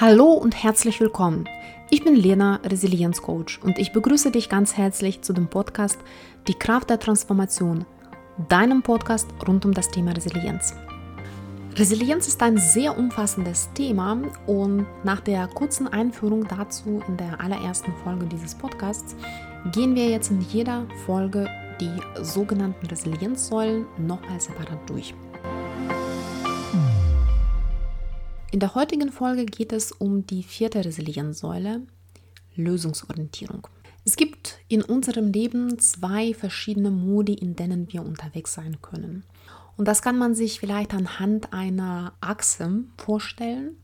Hallo und herzlich willkommen. Ich bin Lena, Resilienzcoach und ich begrüße dich ganz herzlich zu dem Podcast Die Kraft der Transformation, deinem Podcast rund um das Thema Resilienz. Resilienz ist ein sehr umfassendes Thema und nach der kurzen Einführung dazu in der allerersten Folge dieses Podcasts gehen wir jetzt in jeder Folge die sogenannten Resilienzsäulen nochmal separat durch. In der heutigen Folge geht es um die vierte Resilienzsäule, Lösungsorientierung. Es gibt in unserem Leben zwei verschiedene Modi, in denen wir unterwegs sein können. Und das kann man sich vielleicht anhand einer Achse vorstellen.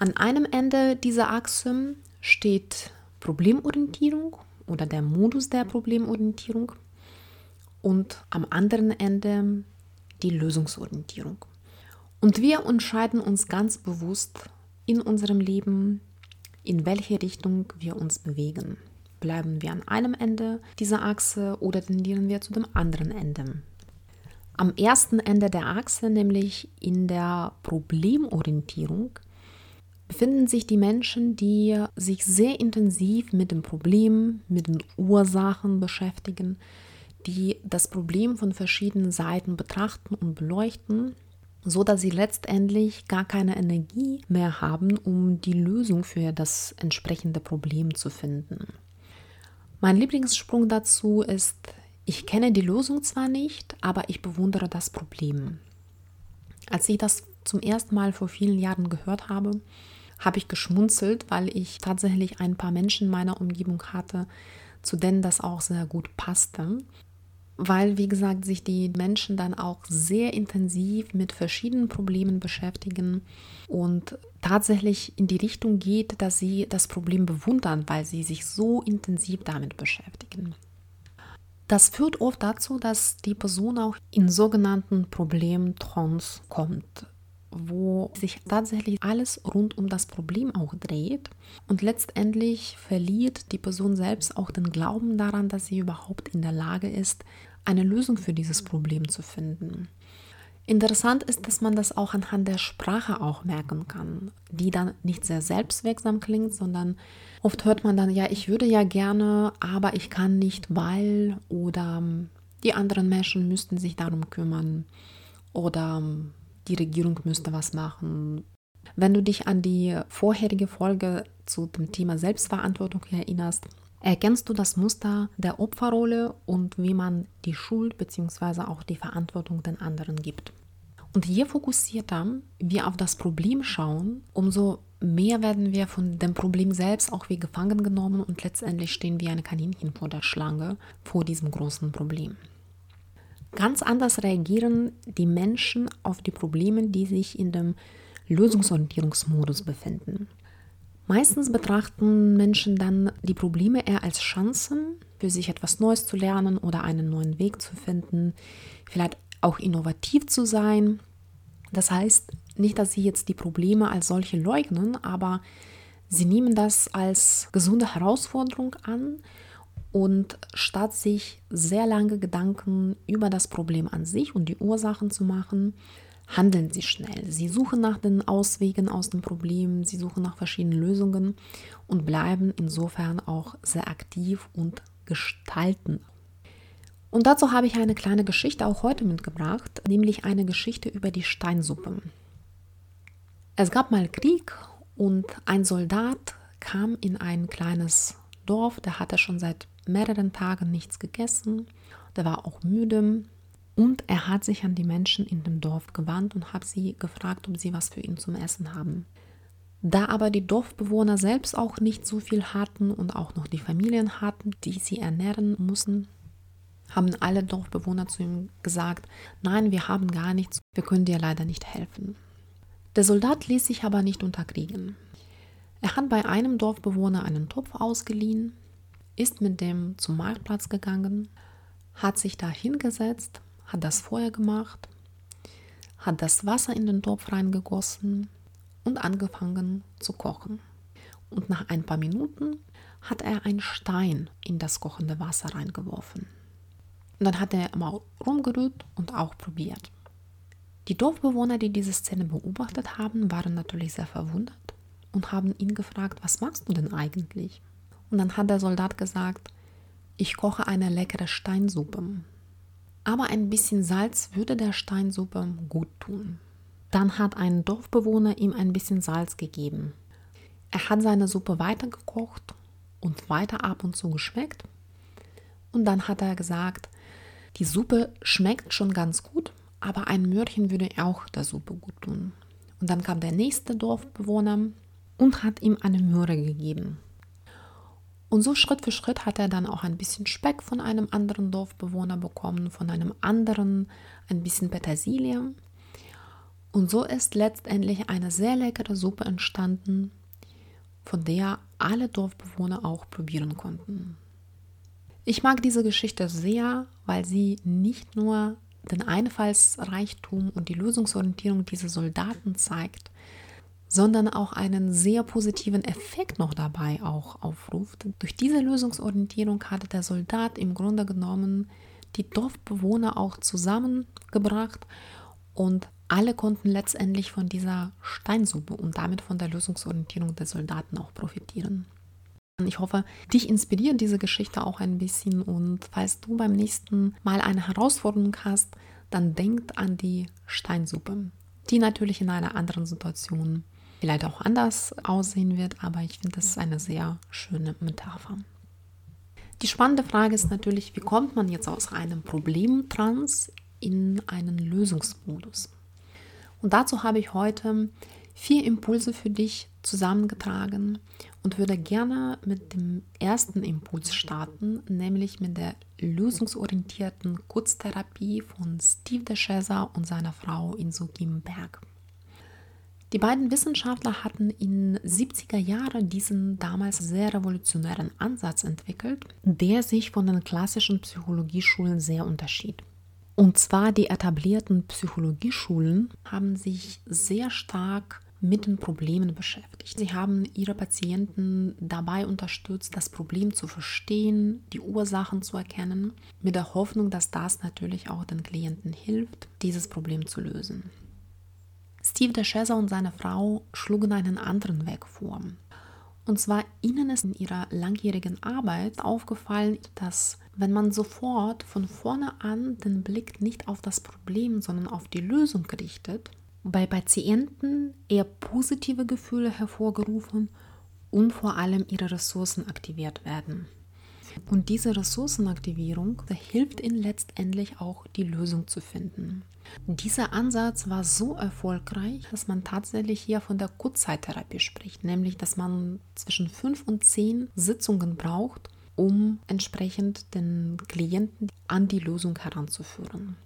An einem Ende dieser Achse steht Problemorientierung oder der Modus der Problemorientierung und am anderen Ende die Lösungsorientierung. Und wir entscheiden uns ganz bewusst in unserem Leben, in welche Richtung wir uns bewegen. Bleiben wir an einem Ende dieser Achse oder tendieren wir zu dem anderen Ende? Am ersten Ende der Achse, nämlich in der Problemorientierung, befinden sich die Menschen, die sich sehr intensiv mit dem Problem, mit den Ursachen beschäftigen, die das Problem von verschiedenen Seiten betrachten und beleuchten so dass sie letztendlich gar keine Energie mehr haben, um die Lösung für das entsprechende Problem zu finden. Mein Lieblingssprung dazu ist, ich kenne die Lösung zwar nicht, aber ich bewundere das Problem. Als ich das zum ersten Mal vor vielen Jahren gehört habe, habe ich geschmunzelt, weil ich tatsächlich ein paar Menschen in meiner Umgebung hatte, zu denen das auch sehr gut passte weil, wie gesagt, sich die Menschen dann auch sehr intensiv mit verschiedenen Problemen beschäftigen und tatsächlich in die Richtung geht, dass sie das Problem bewundern, weil sie sich so intensiv damit beschäftigen. Das führt oft dazu, dass die Person auch in sogenannten Problemtrance kommt, wo sich tatsächlich alles rund um das Problem auch dreht und letztendlich verliert die Person selbst auch den Glauben daran, dass sie überhaupt in der Lage ist, eine Lösung für dieses Problem zu finden. Interessant ist, dass man das auch anhand der Sprache auch merken kann, die dann nicht sehr selbstwirksam klingt, sondern oft hört man dann, ja, ich würde ja gerne, aber ich kann nicht, weil oder die anderen Menschen müssten sich darum kümmern oder die Regierung müsste was machen. Wenn du dich an die vorherige Folge zu dem Thema Selbstverantwortung erinnerst, Erkennst du das Muster der Opferrolle und wie man die Schuld bzw. auch die Verantwortung den anderen gibt? Und je fokussierter wir auf das Problem schauen, umso mehr werden wir von dem Problem selbst auch wie gefangen genommen und letztendlich stehen wir ein Kaninchen vor der Schlange vor diesem großen Problem. Ganz anders reagieren die Menschen auf die Probleme, die sich in dem Lösungsorientierungsmodus befinden. Meistens betrachten Menschen dann die Probleme eher als Chancen, für sich etwas Neues zu lernen oder einen neuen Weg zu finden, vielleicht auch innovativ zu sein. Das heißt nicht, dass sie jetzt die Probleme als solche leugnen, aber sie nehmen das als gesunde Herausforderung an und statt sich sehr lange Gedanken über das Problem an sich und die Ursachen zu machen, handeln sie schnell. Sie suchen nach den Auswegen aus dem Problem, sie suchen nach verschiedenen Lösungen und bleiben insofern auch sehr aktiv und gestalten. Und dazu habe ich eine kleine Geschichte auch heute mitgebracht, nämlich eine Geschichte über die Steinsuppe. Es gab mal Krieg und ein Soldat kam in ein kleines Dorf, der hatte schon seit mehreren Tagen nichts gegessen, der war auch müde und er hat sich an die Menschen in dem Dorf gewandt und hat sie gefragt, ob sie was für ihn zum Essen haben. Da aber die Dorfbewohner selbst auch nicht so viel hatten und auch noch die Familien hatten, die sie ernähren mussten, haben alle Dorfbewohner zu ihm gesagt, nein, wir haben gar nichts, wir können dir leider nicht helfen. Der Soldat ließ sich aber nicht unterkriegen. Er hat bei einem Dorfbewohner einen Topf ausgeliehen, ist mit dem zum Marktplatz gegangen, hat sich da hingesetzt hat das Feuer gemacht, hat das Wasser in den Topf reingegossen und angefangen zu kochen. Und nach ein paar Minuten hat er einen Stein in das kochende Wasser reingeworfen. Und dann hat er mal rumgerührt und auch probiert. Die Dorfbewohner, die diese Szene beobachtet haben, waren natürlich sehr verwundert und haben ihn gefragt, was machst du denn eigentlich? Und dann hat der Soldat gesagt, ich koche eine leckere Steinsuppe. Aber ein bisschen Salz würde der Steinsuppe gut tun. Dann hat ein Dorfbewohner ihm ein bisschen Salz gegeben. Er hat seine Suppe weitergekocht und weiter ab und zu geschmeckt. Und dann hat er gesagt, die Suppe schmeckt schon ganz gut, aber ein Möhrchen würde auch der Suppe gut tun. Und dann kam der nächste Dorfbewohner und hat ihm eine Möhre gegeben. Und so Schritt für Schritt hat er dann auch ein bisschen Speck von einem anderen Dorfbewohner bekommen, von einem anderen ein bisschen Petersilie. Und so ist letztendlich eine sehr leckere Suppe entstanden, von der alle Dorfbewohner auch probieren konnten. Ich mag diese Geschichte sehr, weil sie nicht nur den Einfallsreichtum und die Lösungsorientierung dieser Soldaten zeigt, sondern auch einen sehr positiven Effekt noch dabei auch aufruft. Durch diese Lösungsorientierung hatte der Soldat im Grunde genommen die Dorfbewohner auch zusammengebracht und alle konnten letztendlich von dieser Steinsuppe und damit von der Lösungsorientierung der Soldaten auch profitieren. Ich hoffe, dich inspiriert diese Geschichte auch ein bisschen und falls du beim nächsten Mal eine Herausforderung hast, dann denk an die Steinsuppe, die natürlich in einer anderen Situation vielleicht auch anders aussehen wird, aber ich finde, das ist eine sehr schöne Metapher. Die spannende Frage ist natürlich, wie kommt man jetzt aus einem Problemtrans in einen Lösungsmodus? Und dazu habe ich heute vier Impulse für dich zusammengetragen und würde gerne mit dem ersten Impuls starten, nämlich mit der lösungsorientierten Kurztherapie von Steve DeShazer und seiner Frau Inso Berg. Die beiden Wissenschaftler hatten in 70er Jahren diesen damals sehr revolutionären Ansatz entwickelt, der sich von den klassischen Psychologieschulen sehr unterschied. Und zwar die etablierten Psychologieschulen haben sich sehr stark mit den Problemen beschäftigt. Sie haben ihre Patienten dabei unterstützt, das Problem zu verstehen, die Ursachen zu erkennen, mit der Hoffnung, dass das natürlich auch den Klienten hilft, dieses Problem zu lösen. Steve DeShazer und seine Frau schlugen einen anderen Weg vor. Und zwar ihnen ist in ihrer langjährigen Arbeit aufgefallen, dass wenn man sofort von vorne an den Blick nicht auf das Problem, sondern auf die Lösung richtet, bei Patienten eher positive Gefühle hervorgerufen und vor allem ihre Ressourcen aktiviert werden. Und diese Ressourcenaktivierung hilft ihnen letztendlich auch, die Lösung zu finden. Dieser Ansatz war so erfolgreich, dass man tatsächlich hier von der Kurzzeittherapie spricht, nämlich dass man zwischen fünf und zehn Sitzungen braucht, um entsprechend den Klienten an die Lösung heranzuführen.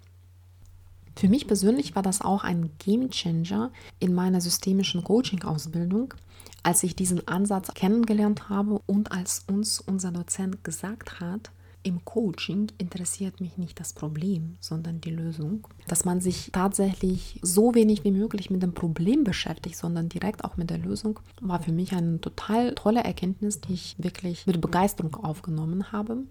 Für mich persönlich war das auch ein Game Changer in meiner systemischen Coaching-Ausbildung, als ich diesen Ansatz kennengelernt habe und als uns unser Dozent gesagt hat, im Coaching interessiert mich nicht das Problem, sondern die Lösung. Dass man sich tatsächlich so wenig wie möglich mit dem Problem beschäftigt, sondern direkt auch mit der Lösung, war für mich eine total tolle Erkenntnis, die ich wirklich mit Begeisterung aufgenommen habe.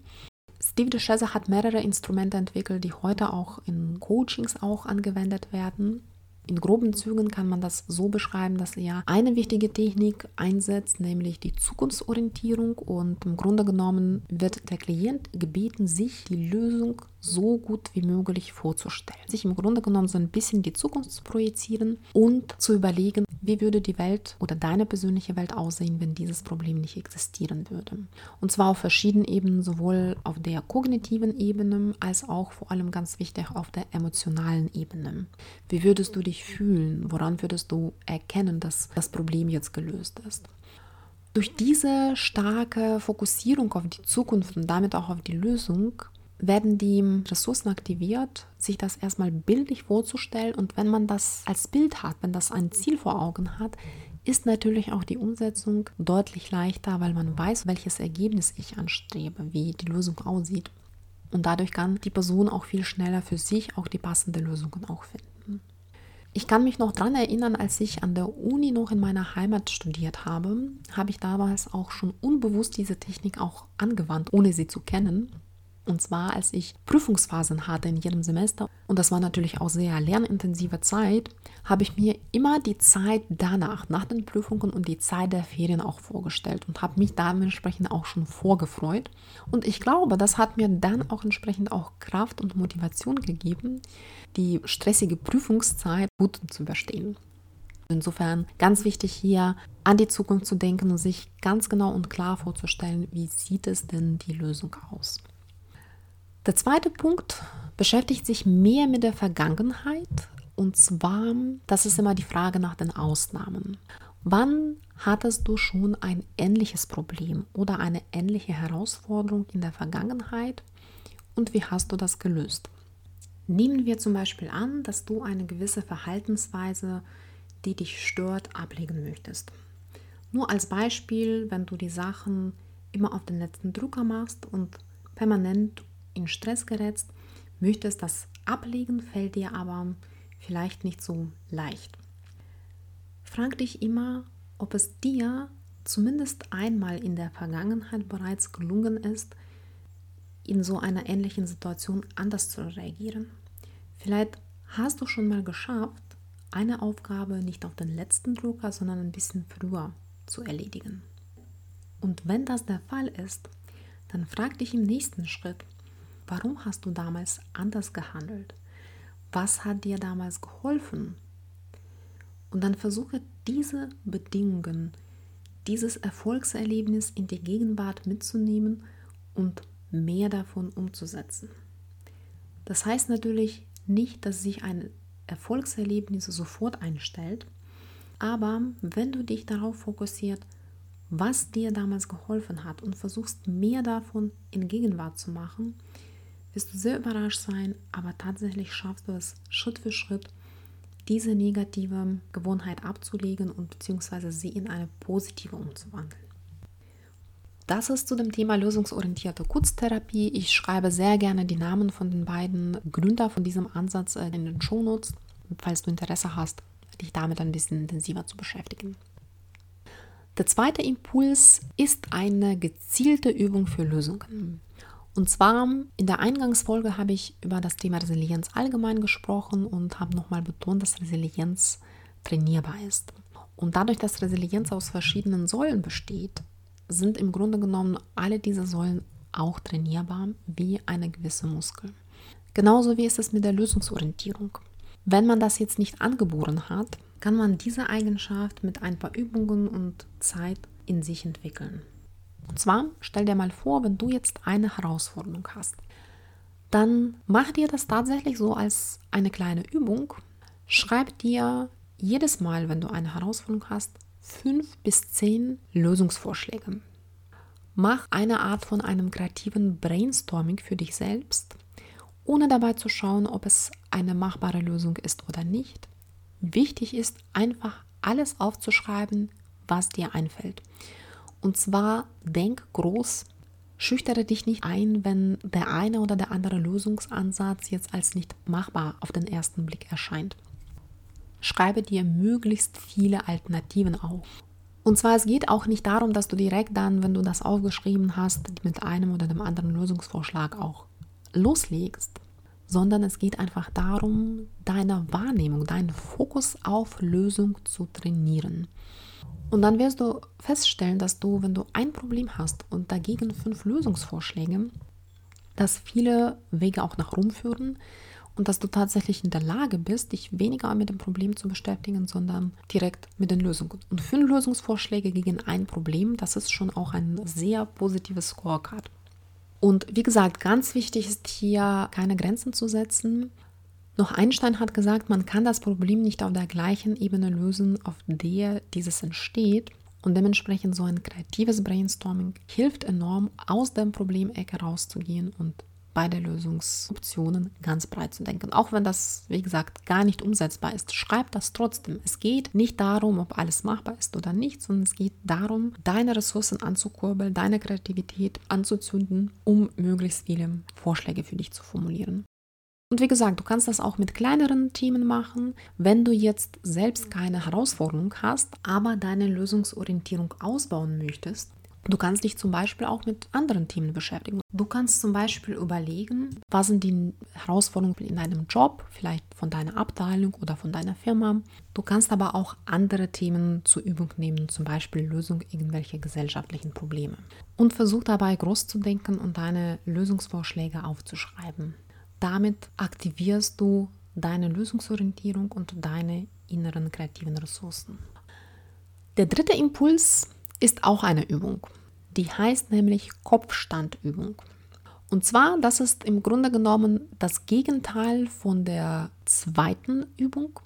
Steve DeShazer hat mehrere Instrumente entwickelt, die heute auch in Coachings auch angewendet werden. In groben Zügen kann man das so beschreiben, dass er eine wichtige Technik einsetzt, nämlich die Zukunftsorientierung. Und im Grunde genommen wird der Klient gebeten, sich die Lösung so gut wie möglich vorzustellen. Sich im Grunde genommen so ein bisschen die Zukunft zu projizieren und zu überlegen, wie würde die Welt oder deine persönliche Welt aussehen, wenn dieses Problem nicht existieren würde. Und zwar auf verschiedenen Ebenen, sowohl auf der kognitiven Ebene als auch vor allem ganz wichtig auf der emotionalen Ebene. Wie würdest du dich fühlen? Woran würdest du erkennen, dass das Problem jetzt gelöst ist? Durch diese starke Fokussierung auf die Zukunft und damit auch auf die Lösung werden die Ressourcen aktiviert, sich das erstmal bildlich vorzustellen. Und wenn man das als Bild hat, wenn das ein Ziel vor Augen hat, ist natürlich auch die Umsetzung deutlich leichter, weil man weiß, welches Ergebnis ich anstrebe, wie die Lösung aussieht. Und dadurch kann die Person auch viel schneller für sich auch die passende Lösung auch finden. Ich kann mich noch daran erinnern, als ich an der Uni noch in meiner Heimat studiert habe, habe ich damals auch schon unbewusst diese Technik auch angewandt, ohne sie zu kennen. Und zwar, als ich Prüfungsphasen hatte in jedem Semester, und das war natürlich auch sehr lernintensive Zeit, habe ich mir immer die Zeit danach, nach den Prüfungen und die Zeit der Ferien auch vorgestellt und habe mich dementsprechend auch schon vorgefreut. Und ich glaube, das hat mir dann auch entsprechend auch Kraft und Motivation gegeben, die stressige Prüfungszeit gut zu überstehen. Insofern ganz wichtig hier an die Zukunft zu denken und sich ganz genau und klar vorzustellen, wie sieht es denn die Lösung aus. Der zweite Punkt beschäftigt sich mehr mit der Vergangenheit. Und zwar, das ist immer die Frage nach den Ausnahmen. Wann hattest du schon ein ähnliches Problem oder eine ähnliche Herausforderung in der Vergangenheit und wie hast du das gelöst? Nehmen wir zum Beispiel an, dass du eine gewisse Verhaltensweise, die dich stört, ablegen möchtest. Nur als Beispiel, wenn du die Sachen immer auf den letzten Drucker machst und permanent in Stress gerätst, möchtest das ablegen, fällt dir aber vielleicht nicht so leicht. Frag dich immer, ob es dir zumindest einmal in der Vergangenheit bereits gelungen ist, in so einer ähnlichen Situation anders zu reagieren. Vielleicht hast du schon mal geschafft, eine Aufgabe nicht auf den letzten Drucker, sondern ein bisschen früher zu erledigen. Und wenn das der Fall ist, dann frag dich im nächsten Schritt, Warum hast du damals anders gehandelt? Was hat dir damals geholfen? Und dann versuche diese Bedingungen, dieses Erfolgserlebnis in die Gegenwart mitzunehmen und mehr davon umzusetzen. Das heißt natürlich nicht, dass sich ein Erfolgserlebnis sofort einstellt, aber wenn du dich darauf fokussiert, was dir damals geholfen hat und versuchst mehr davon in Gegenwart zu machen, wirst du sehr überrascht sein, aber tatsächlich schaffst du es Schritt für Schritt, diese negative Gewohnheit abzulegen und beziehungsweise sie in eine positive umzuwandeln. Das ist zu dem Thema lösungsorientierte Kurztherapie. Ich schreibe sehr gerne die Namen von den beiden Gründer von diesem Ansatz in den Shownotes, falls du Interesse hast, dich damit ein bisschen intensiver zu beschäftigen. Der zweite Impuls ist eine gezielte Übung für Lösungen. Und zwar in der Eingangsfolge habe ich über das Thema Resilienz allgemein gesprochen und habe nochmal betont, dass Resilienz trainierbar ist. Und dadurch, dass Resilienz aus verschiedenen Säulen besteht, sind im Grunde genommen alle diese Säulen auch trainierbar wie eine gewisse Muskel. Genauso wie ist es mit der Lösungsorientierung. Wenn man das jetzt nicht angeboren hat, kann man diese Eigenschaft mit ein paar Übungen und Zeit in sich entwickeln. Und zwar stell dir mal vor, wenn du jetzt eine Herausforderung hast, dann mach dir das tatsächlich so als eine kleine Übung. Schreib dir jedes Mal, wenn du eine Herausforderung hast, fünf bis zehn Lösungsvorschläge. Mach eine Art von einem kreativen Brainstorming für dich selbst, ohne dabei zu schauen, ob es eine machbare Lösung ist oder nicht. Wichtig ist einfach alles aufzuschreiben, was dir einfällt. Und zwar denk groß, schüchtere dich nicht ein, wenn der eine oder der andere Lösungsansatz jetzt als nicht machbar auf den ersten Blick erscheint. Schreibe dir möglichst viele Alternativen auf. Und zwar, es geht auch nicht darum, dass du direkt dann, wenn du das aufgeschrieben hast, mit einem oder dem anderen Lösungsvorschlag auch loslegst, sondern es geht einfach darum, deine Wahrnehmung, deinen Fokus auf Lösung zu trainieren. Und dann wirst du feststellen, dass du, wenn du ein Problem hast und dagegen fünf Lösungsvorschläge, dass viele Wege auch nach Rom führen und dass du tatsächlich in der Lage bist, dich weniger mit dem Problem zu beschäftigen, sondern direkt mit den Lösungen. Und fünf Lösungsvorschläge gegen ein Problem, das ist schon auch ein sehr positives Scorecard. Und wie gesagt, ganz wichtig ist hier keine Grenzen zu setzen noch Einstein hat gesagt, man kann das Problem nicht auf der gleichen Ebene lösen, auf der dieses entsteht. Und dementsprechend so ein kreatives Brainstorming hilft enorm, aus der Problemecke rauszugehen und beide Lösungsoptionen ganz breit zu denken. Auch wenn das, wie gesagt, gar nicht umsetzbar ist, schreib das trotzdem. Es geht nicht darum, ob alles machbar ist oder nicht, sondern es geht darum, deine Ressourcen anzukurbeln, deine Kreativität anzuzünden, um möglichst viele Vorschläge für dich zu formulieren. Und wie gesagt, du kannst das auch mit kleineren Themen machen, wenn du jetzt selbst keine Herausforderung hast, aber deine Lösungsorientierung ausbauen möchtest Du kannst dich zum Beispiel auch mit anderen Themen beschäftigen. Du kannst zum Beispiel überlegen, was sind die Herausforderungen in deinem Job, vielleicht von deiner Abteilung oder von deiner Firma. Du kannst aber auch andere Themen zur Übung nehmen, zum Beispiel Lösung irgendwelcher gesellschaftlichen Probleme. Und versuch dabei groß zu denken und deine Lösungsvorschläge aufzuschreiben. Damit aktivierst du deine Lösungsorientierung und deine inneren kreativen Ressourcen. Der dritte Impuls ist auch eine Übung. Die heißt nämlich Kopfstandübung. Und zwar, das ist im Grunde genommen das Gegenteil von der zweiten Übung.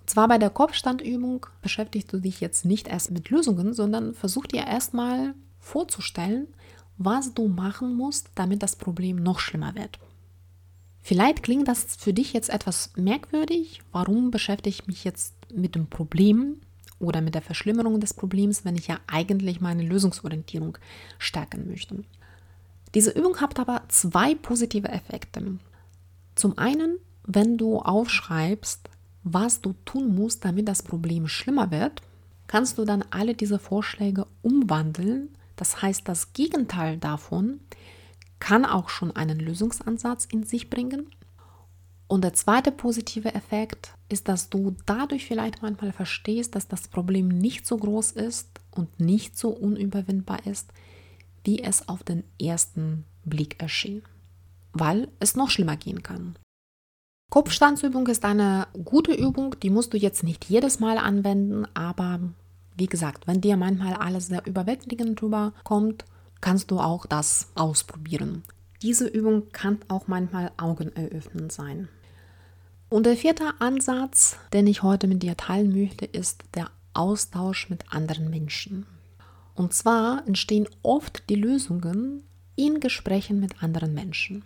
Und zwar bei der Kopfstandübung beschäftigst du dich jetzt nicht erst mit Lösungen, sondern versuch dir erstmal vorzustellen, was du machen musst, damit das Problem noch schlimmer wird. Vielleicht klingt das für dich jetzt etwas merkwürdig. Warum beschäftige ich mich jetzt mit dem Problem oder mit der Verschlimmerung des Problems, wenn ich ja eigentlich meine Lösungsorientierung stärken möchte? Diese Übung hat aber zwei positive Effekte. Zum einen, wenn du aufschreibst, was du tun musst, damit das Problem schlimmer wird, kannst du dann alle diese Vorschläge umwandeln. Das heißt, das Gegenteil davon kann auch schon einen Lösungsansatz in sich bringen. Und der zweite positive Effekt ist, dass du dadurch vielleicht manchmal verstehst, dass das Problem nicht so groß ist und nicht so unüberwindbar ist, wie es auf den ersten Blick erschien, weil es noch schlimmer gehen kann. Kopfstandsübung ist eine gute Übung, die musst du jetzt nicht jedes Mal anwenden, aber wie gesagt, wenn dir manchmal alles sehr überwältigend drüber kommt, kannst du auch das ausprobieren. Diese Übung kann auch manchmal augeneröffnend sein. Und der vierte Ansatz, den ich heute mit dir teilen möchte, ist der Austausch mit anderen Menschen. Und zwar entstehen oft die Lösungen in Gesprächen mit anderen Menschen.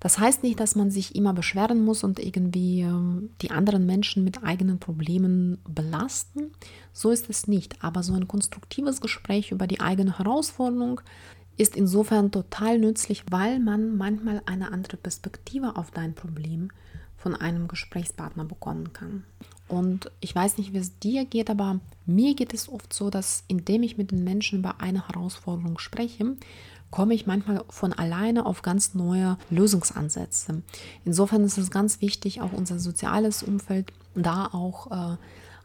Das heißt nicht, dass man sich immer beschweren muss und irgendwie ähm, die anderen Menschen mit eigenen Problemen belasten. So ist es nicht. Aber so ein konstruktives Gespräch über die eigene Herausforderung ist insofern total nützlich, weil man manchmal eine andere Perspektive auf dein Problem von einem Gesprächspartner bekommen kann. Und ich weiß nicht, wie es dir geht, aber mir geht es oft so, dass indem ich mit den Menschen über eine Herausforderung spreche, komme ich manchmal von alleine auf ganz neue Lösungsansätze. Insofern ist es ganz wichtig, auch unser soziales Umfeld da auch äh,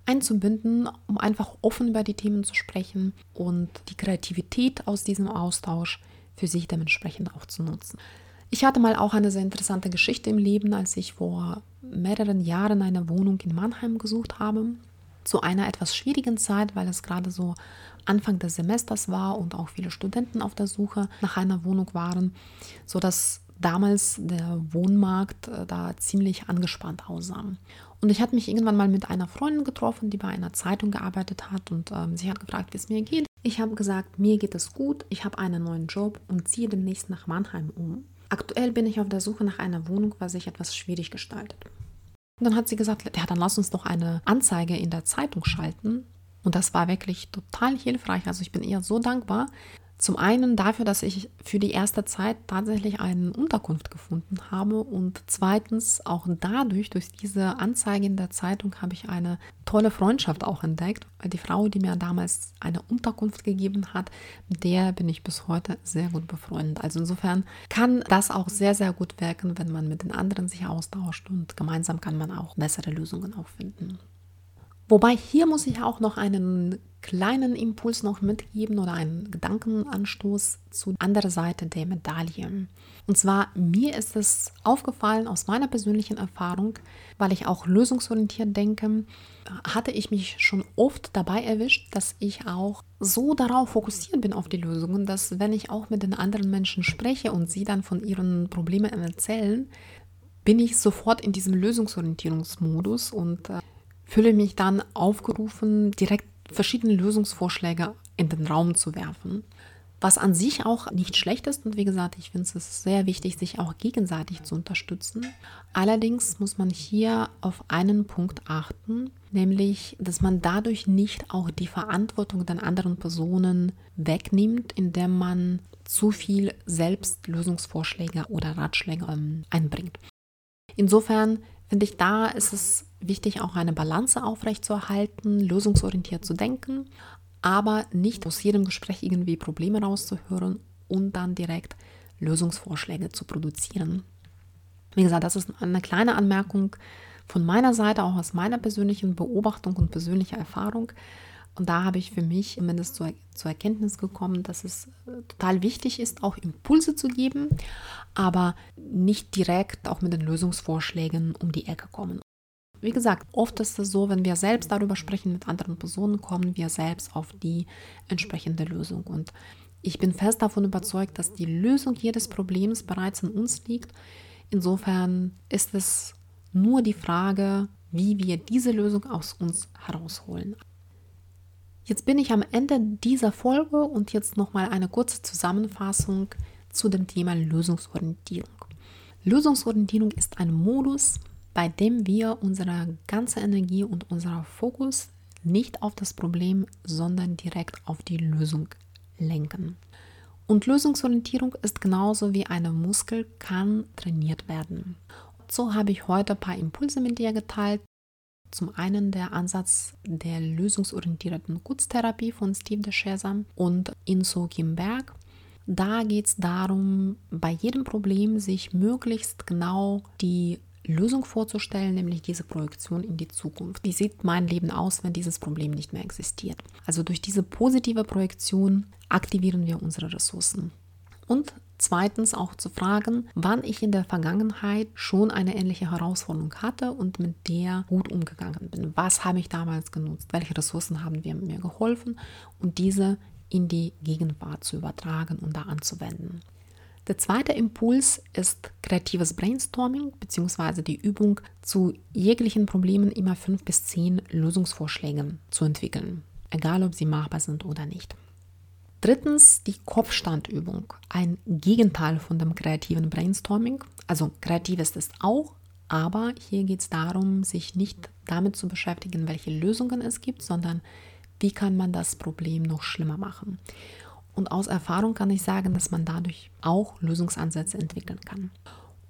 einzubinden, um einfach offen über die Themen zu sprechen und die Kreativität aus diesem Austausch für sich dementsprechend auch zu nutzen. Ich hatte mal auch eine sehr interessante Geschichte im Leben, als ich vor mehreren Jahren eine Wohnung in Mannheim gesucht habe. Zu einer etwas schwierigen Zeit, weil es gerade so Anfang des Semesters war und auch viele Studenten auf der Suche nach einer Wohnung waren, sodass damals der Wohnmarkt äh, da ziemlich angespannt aussah. Und ich hatte mich irgendwann mal mit einer Freundin getroffen, die bei einer Zeitung gearbeitet hat und ähm, sie hat gefragt, wie es mir geht. Ich habe gesagt, mir geht es gut, ich habe einen neuen Job und ziehe demnächst nach Mannheim um. Aktuell bin ich auf der Suche nach einer Wohnung, was sich etwas schwierig gestaltet. Und dann hat sie gesagt, ja, dann lass uns doch eine Anzeige in der Zeitung schalten. Und das war wirklich total hilfreich. Also ich bin ihr so dankbar, zum einen dafür, dass ich für die erste Zeit tatsächlich eine Unterkunft gefunden habe und zweitens auch dadurch, durch diese Anzeige in der Zeitung, habe ich eine tolle Freundschaft auch entdeckt. Die Frau, die mir damals eine Unterkunft gegeben hat, mit der bin ich bis heute sehr gut befreundet. Also insofern kann das auch sehr, sehr gut wirken, wenn man mit den anderen sich austauscht und gemeinsam kann man auch bessere Lösungen auffinden. Wobei hier muss ich auch noch einen kleinen Impuls noch mitgeben oder einen Gedankenanstoß zu anderer Seite der Medaille. Und zwar mir ist es aufgefallen aus meiner persönlichen Erfahrung, weil ich auch lösungsorientiert denke, hatte ich mich schon oft dabei erwischt, dass ich auch so darauf fokussiert bin auf die Lösungen, dass wenn ich auch mit den anderen Menschen spreche und sie dann von ihren Problemen erzählen, bin ich sofort in diesem Lösungsorientierungsmodus und äh, fühle mich dann aufgerufen, direkt verschiedene Lösungsvorschläge in den Raum zu werfen. Was an sich auch nicht schlecht ist. Und wie gesagt, ich finde es sehr wichtig, sich auch gegenseitig zu unterstützen. Allerdings muss man hier auf einen Punkt achten, nämlich, dass man dadurch nicht auch die Verantwortung der anderen Personen wegnimmt, indem man zu viel selbst Lösungsvorschläge oder Ratschläge ähm, einbringt. Insofern finde ich, da ist es wichtig, auch eine Balance aufrechtzuerhalten, lösungsorientiert zu denken, aber nicht aus jedem Gespräch irgendwie Probleme rauszuhören und dann direkt Lösungsvorschläge zu produzieren. Wie gesagt, das ist eine kleine Anmerkung von meiner Seite, auch aus meiner persönlichen Beobachtung und persönlicher Erfahrung. Und da habe ich für mich zumindest zur, zur Erkenntnis gekommen, dass es äh, total wichtig ist, auch Impulse zu geben, aber nicht direkt auch mit den Lösungsvorschlägen um die Ecke kommen. Wie gesagt, oft ist es so, wenn wir selbst darüber sprechen mit anderen Personen, kommen wir selbst auf die entsprechende Lösung. Und ich bin fest davon überzeugt, dass die Lösung jedes Problems bereits in uns liegt. Insofern ist es nur die Frage, wie wir diese Lösung aus uns herausholen. Jetzt bin ich am Ende dieser Folge und jetzt nochmal eine kurze Zusammenfassung zu dem Thema Lösungsorientierung. Lösungsorientierung ist ein Modus, bei dem wir unsere ganze Energie und unser Fokus nicht auf das Problem, sondern direkt auf die Lösung lenken. Und Lösungsorientierung ist genauso wie eine Muskel, kann trainiert werden. So habe ich heute ein paar Impulse mit dir geteilt. Zum einen der Ansatz der lösungsorientierten Kurztherapie von Steve de Chazam und Inso Kimberg. Da geht es darum, bei jedem Problem sich möglichst genau die Lösung vorzustellen, nämlich diese Projektion in die Zukunft. Wie sieht mein Leben aus, wenn dieses Problem nicht mehr existiert? Also durch diese positive Projektion aktivieren wir unsere Ressourcen. Und zweitens auch zu fragen, wann ich in der Vergangenheit schon eine ähnliche Herausforderung hatte und mit der gut umgegangen bin. Was habe ich damals genutzt? Welche Ressourcen haben mir geholfen? Und diese in die Gegenwart zu übertragen und da anzuwenden. Der zweite Impuls ist kreatives Brainstorming bzw. die Übung, zu jeglichen Problemen immer fünf bis zehn Lösungsvorschläge zu entwickeln, egal ob sie machbar sind oder nicht. Drittens die Kopfstandübung, ein Gegenteil von dem kreativen Brainstorming. Also kreativ ist es auch, aber hier geht es darum, sich nicht damit zu beschäftigen, welche Lösungen es gibt, sondern wie kann man das Problem noch schlimmer machen. Und aus Erfahrung kann ich sagen, dass man dadurch auch Lösungsansätze entwickeln kann.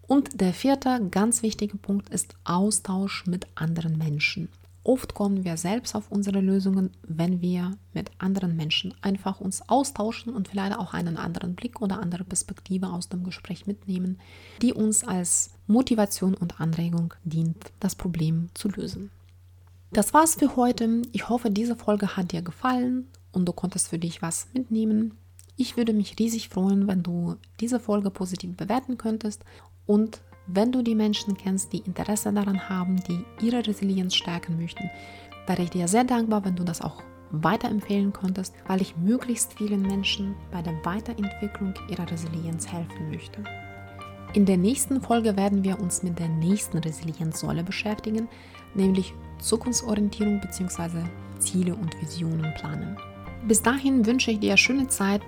Und der vierte ganz wichtige Punkt ist Austausch mit anderen Menschen. Oft kommen wir selbst auf unsere Lösungen, wenn wir mit anderen Menschen einfach uns austauschen und vielleicht auch einen anderen Blick oder andere Perspektive aus dem Gespräch mitnehmen, die uns als Motivation und Anregung dient, das Problem zu lösen. Das war's für heute. Ich hoffe, diese Folge hat dir gefallen und du konntest für dich was mitnehmen. Ich würde mich riesig freuen, wenn du diese Folge positiv bewerten könntest und wenn du die Menschen kennst, die Interesse daran haben, die ihre Resilienz stärken möchten, wäre ich dir sehr dankbar, wenn du das auch weiterempfehlen konntest, weil ich möglichst vielen Menschen bei der Weiterentwicklung ihrer Resilienz helfen möchte. In der nächsten Folge werden wir uns mit der nächsten Resilienzsäule beschäftigen, nämlich Zukunftsorientierung bzw. Ziele und Visionen planen. Bis dahin wünsche ich dir schöne Zeit,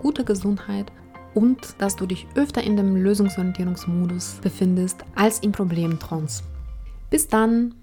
gute Gesundheit und dass du dich öfter in dem Lösungsorientierungsmodus befindest als im Problemtrance. Bis dann!